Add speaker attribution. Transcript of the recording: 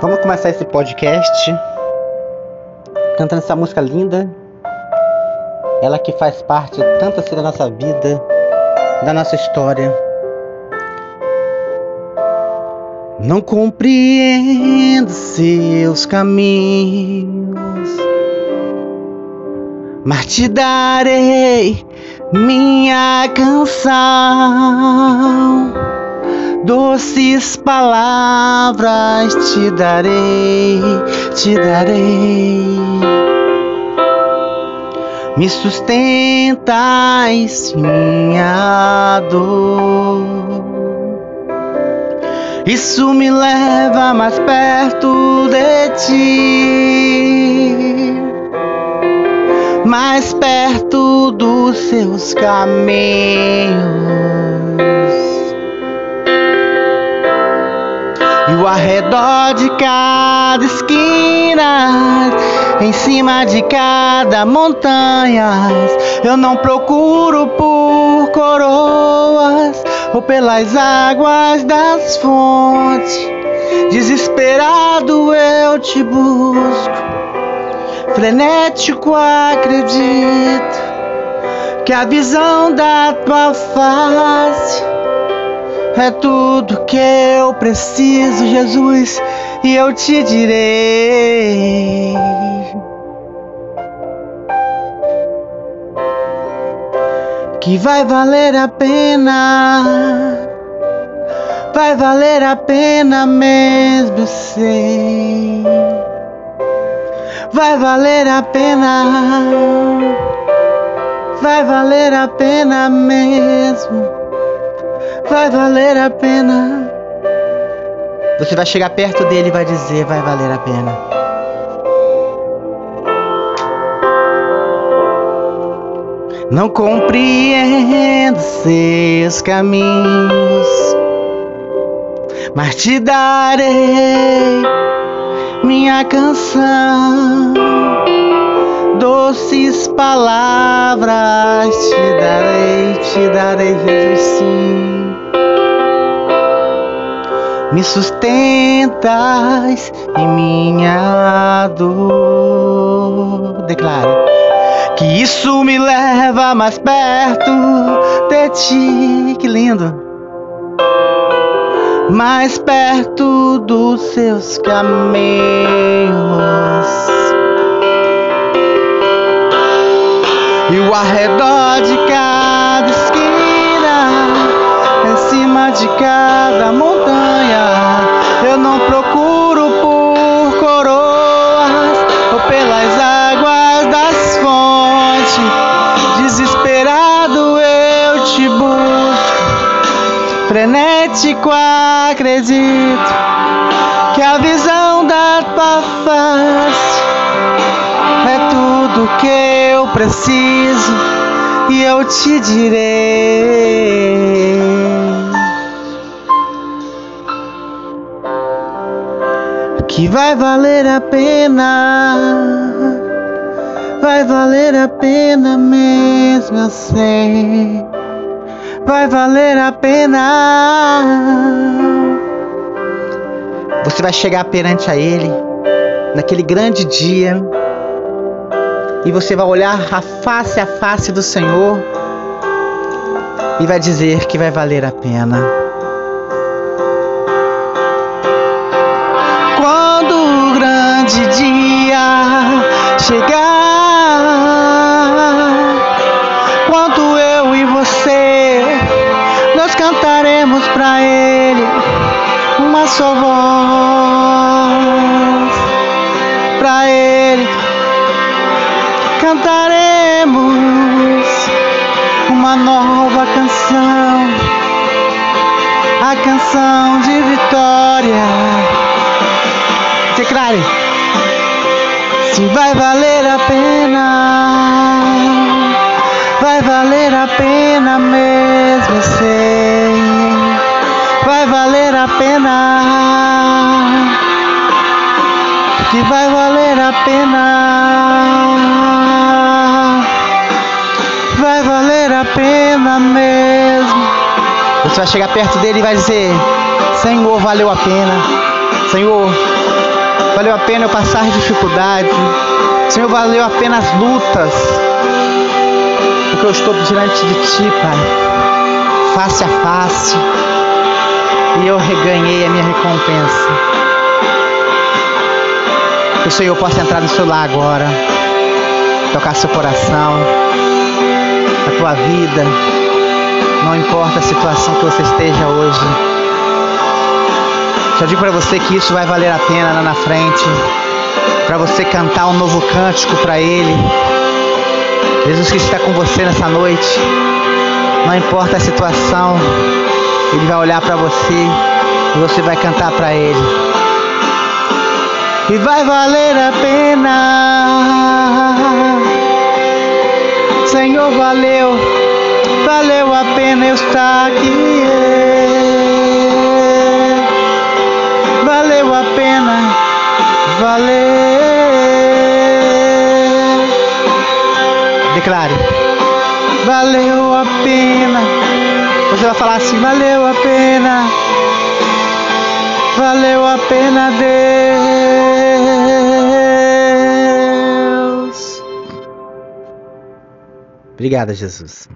Speaker 1: Vamos começar esse podcast cantando essa música linda. Ela que faz parte tanto assim da nossa vida, da nossa história. Não compreendo seus caminhos, mas te darei minha canção. Doces palavras te darei, te darei. Me sustentas minha dor. Isso me leva mais perto de ti, mais perto dos seus caminhos. E o arredor de cada esquina, em cima de cada montanha, eu não procuro por coroas ou pelas águas das fontes. Desesperado eu te busco, frenético acredito que a visão da tua face é tudo que eu preciso, Jesus, e eu te direi. Que vai valer a pena, vai valer a pena mesmo, sei. Vai valer a pena, vai valer a pena mesmo vai valer a pena. Você vai chegar perto dele e vai dizer: vai valer a pena. Não compreendo seus caminhos, mas te darei minha canção, doces palavras te darei, te darei, Jesus, sim me sustentas em minha dor. Declare que isso me leva mais perto de ti. Que lindo! Mais perto dos seus caminhos. E o arredor de cada esquina, em cima de cada montanha, frenético acredito que a visão da tua face é tudo que eu preciso e eu te direi. que vai valer a pena, vai valer a pena mesmo, eu sei, vai valer a pena. Você vai chegar perante a Ele naquele grande dia e você vai olhar a face a face do Senhor e vai dizer que vai valer a pena. grande dia chegar. Cantaremos para Ele uma só voz para Ele cantaremos uma nova canção, a canção de vitória. Declare se vai valer a pena, vai valer a pena mesmo, eu pena, que vai valer a pena, vai valer a pena mesmo. Você vai chegar perto dele e vai dizer: Senhor, valeu a pena, Senhor valeu a pena eu passar dificuldade, Senhor, valeu a pena as lutas, porque eu estou diante de Ti, Pai, face a face, e eu reganhei a minha recompensa. Que o Senhor possa entrar no seu lar agora, tocar seu coração, a tua vida, não importa a situação que você esteja hoje. Já digo para você que isso vai valer a pena lá na frente, para você cantar um novo cântico para Ele. Jesus Cristo está com você nessa noite. Não importa a situação, Ele vai olhar para você e você vai cantar para Ele. E vai valer a pena. Senhor, valeu, valeu a pena eu estar aqui. Valeu a pena, valeu. Declare, valeu a pena. Você vai falar assim: valeu a pena, valeu a pena, Deus. Obrigada, Jesus.